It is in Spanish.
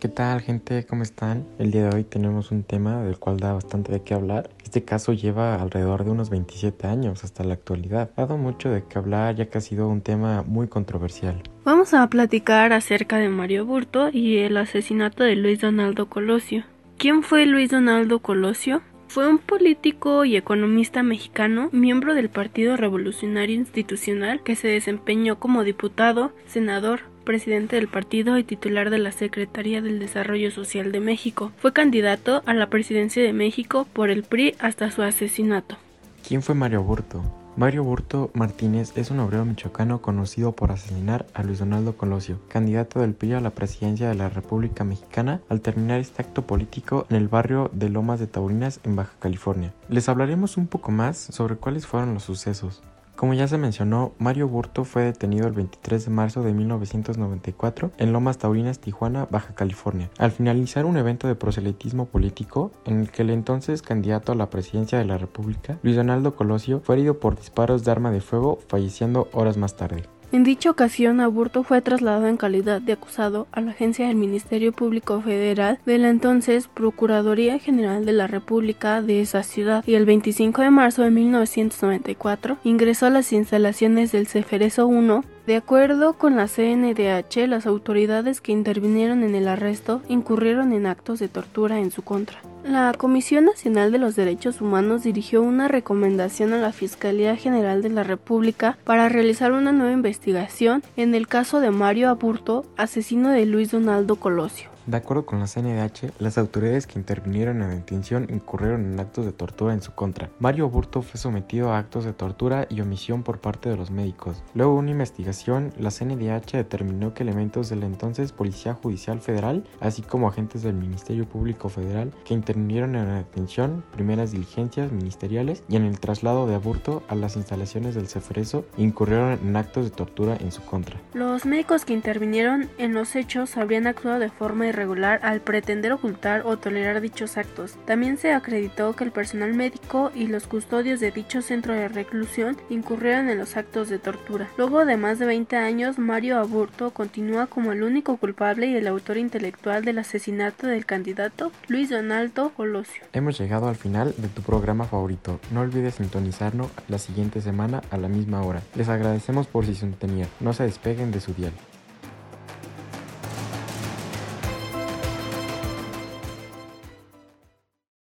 ¿Qué tal gente? ¿Cómo están? El día de hoy tenemos un tema del cual da bastante de qué hablar. Este caso lleva alrededor de unos 27 años hasta la actualidad. Ha dado mucho de qué hablar ya que ha sido un tema muy controversial. Vamos a platicar acerca de Mario Burto y el asesinato de Luis Donaldo Colosio. ¿Quién fue Luis Donaldo Colosio? Fue un político y economista mexicano, miembro del Partido Revolucionario Institucional, que se desempeñó como diputado, senador, presidente del partido y titular de la Secretaría del Desarrollo Social de México. Fue candidato a la presidencia de México por el PRI hasta su asesinato. ¿Quién fue Mario Burto? Mario Burto Martínez es un obrero michoacano conocido por asesinar a Luis Donaldo Colosio, candidato del PRI a la presidencia de la República Mexicana, al terminar este acto político en el barrio de Lomas de Taurinas, en Baja California. Les hablaremos un poco más sobre cuáles fueron los sucesos. Como ya se mencionó, Mario Burto fue detenido el 23 de marzo de 1994 en Lomas Taurinas, Tijuana, Baja California, al finalizar un evento de proselitismo político en el que el entonces candidato a la presidencia de la República, Luis Donaldo Colosio, fue herido por disparos de arma de fuego, falleciendo horas más tarde. En dicha ocasión, Aburto fue trasladado en calidad de acusado a la agencia del Ministerio Público Federal de la entonces Procuraduría General de la República de esa ciudad y el 25 de marzo de 1994 ingresó a las instalaciones del Ceferezo 1 de acuerdo con la CNDH, las autoridades que intervinieron en el arresto incurrieron en actos de tortura en su contra. La Comisión Nacional de los Derechos Humanos dirigió una recomendación a la Fiscalía General de la República para realizar una nueva investigación en el caso de Mario Aburto, asesino de Luis Donaldo Colosio. De acuerdo con la CNDH, las autoridades que intervinieron en detención incurrieron en actos de tortura en su contra. Mario Burto fue sometido a actos de tortura y omisión por parte de los médicos. Luego de una investigación, la CNDH determinó que elementos de la entonces Policía Judicial Federal, así como agentes del Ministerio Público Federal, que intervinieron en la detención, primeras diligencias ministeriales y en el traslado de Aburto a las instalaciones del Ceferezo, incurrieron en actos de tortura en su contra. Los médicos que intervinieron en los hechos habrían actuado de forma regular al pretender ocultar o tolerar dichos actos. También se acreditó que el personal médico y los custodios de dicho centro de reclusión incurrieron en los actos de tortura. Luego de más de 20 años, Mario Aburto continúa como el único culpable y el autor intelectual del asesinato del candidato Luis Donaldo Colosio. Hemos llegado al final de tu programa favorito. No olvides sintonizarnos la siguiente semana a la misma hora. Les agradecemos por su sintonía. No se despeguen de su dial.